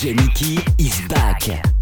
Jenny is back.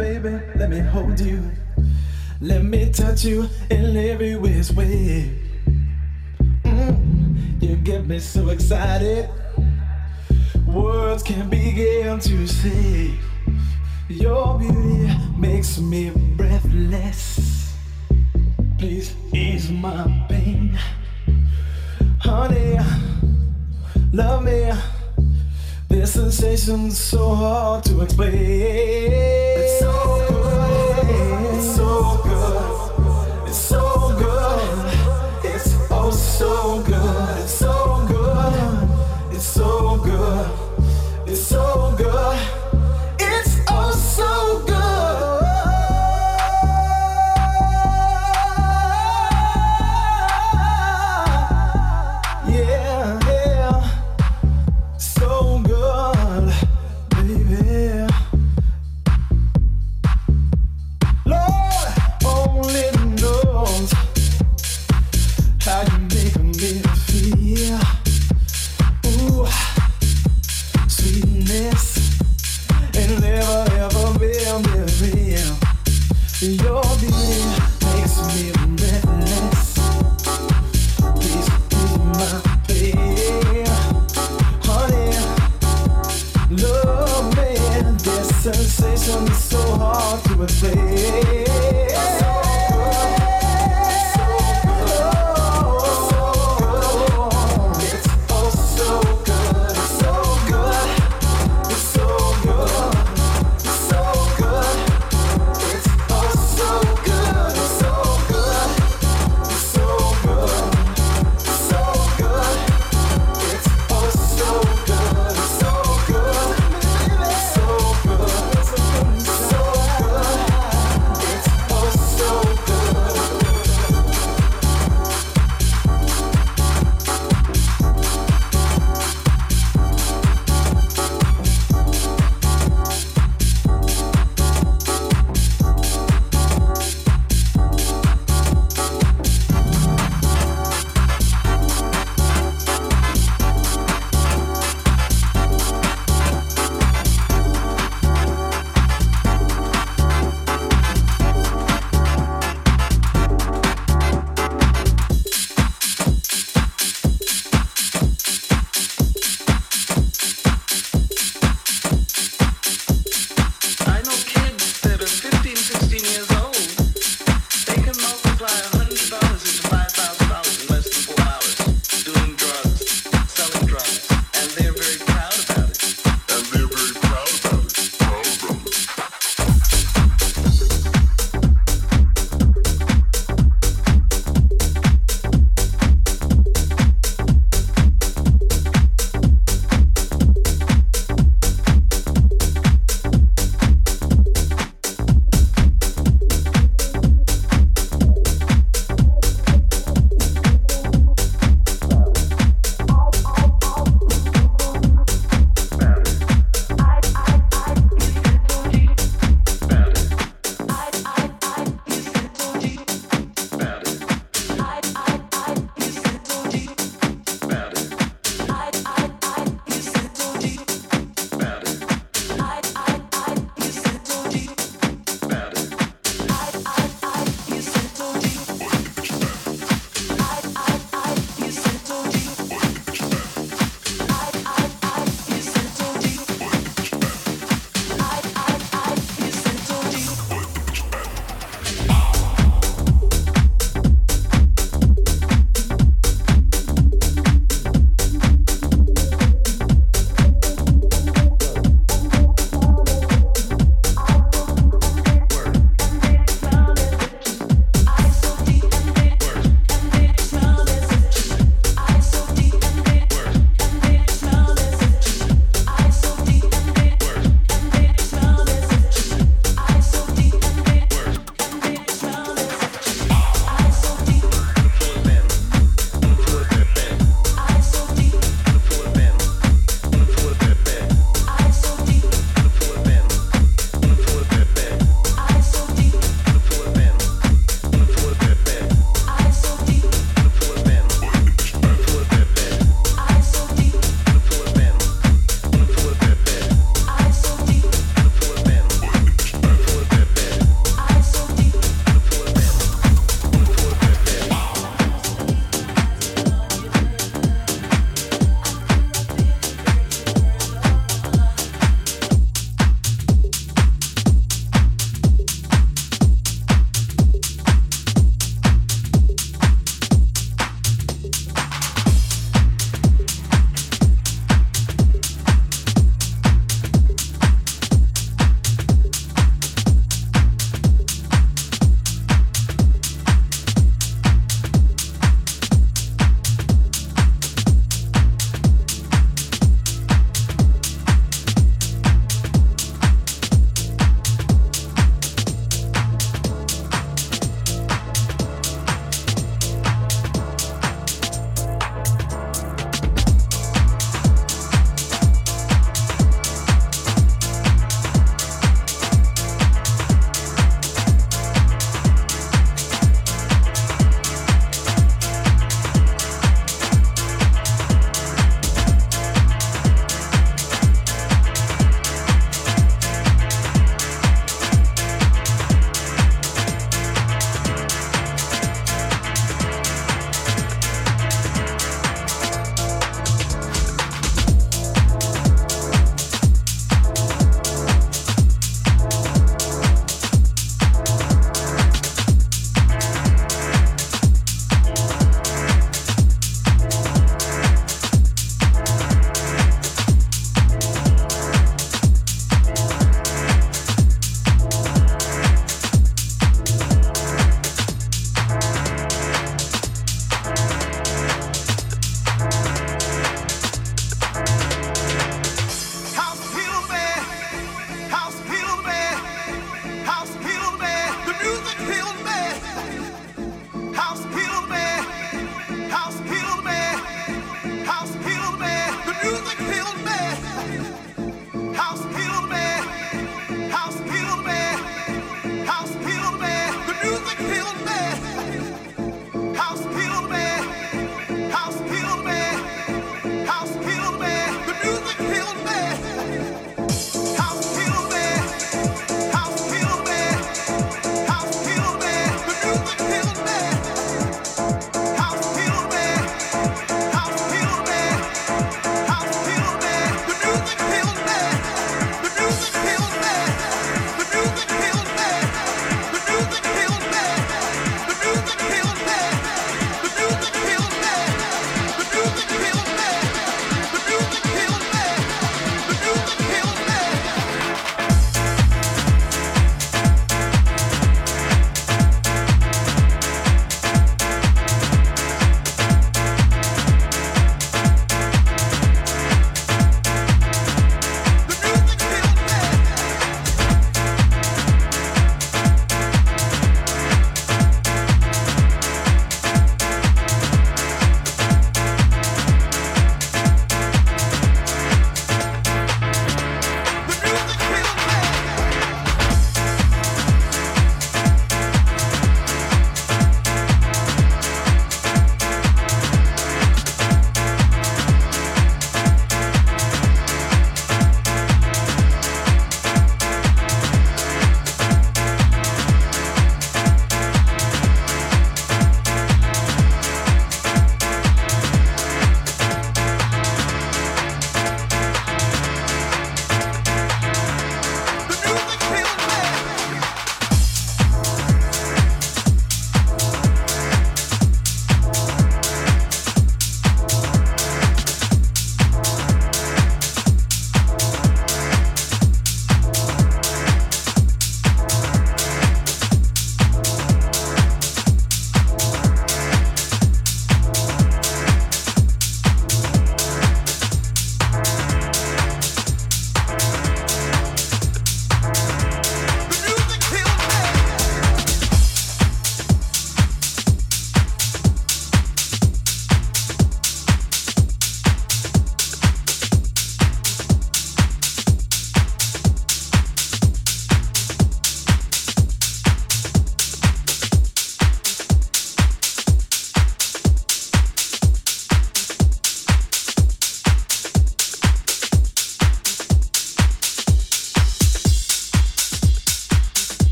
Around you. Let me touch you in every which way. Mm, you get me so excited. Words can't begin to say. Your beauty makes me breathless. Please ease my pain. Honey, love me. This sensation's so hard to explain. It's so good. It's so good.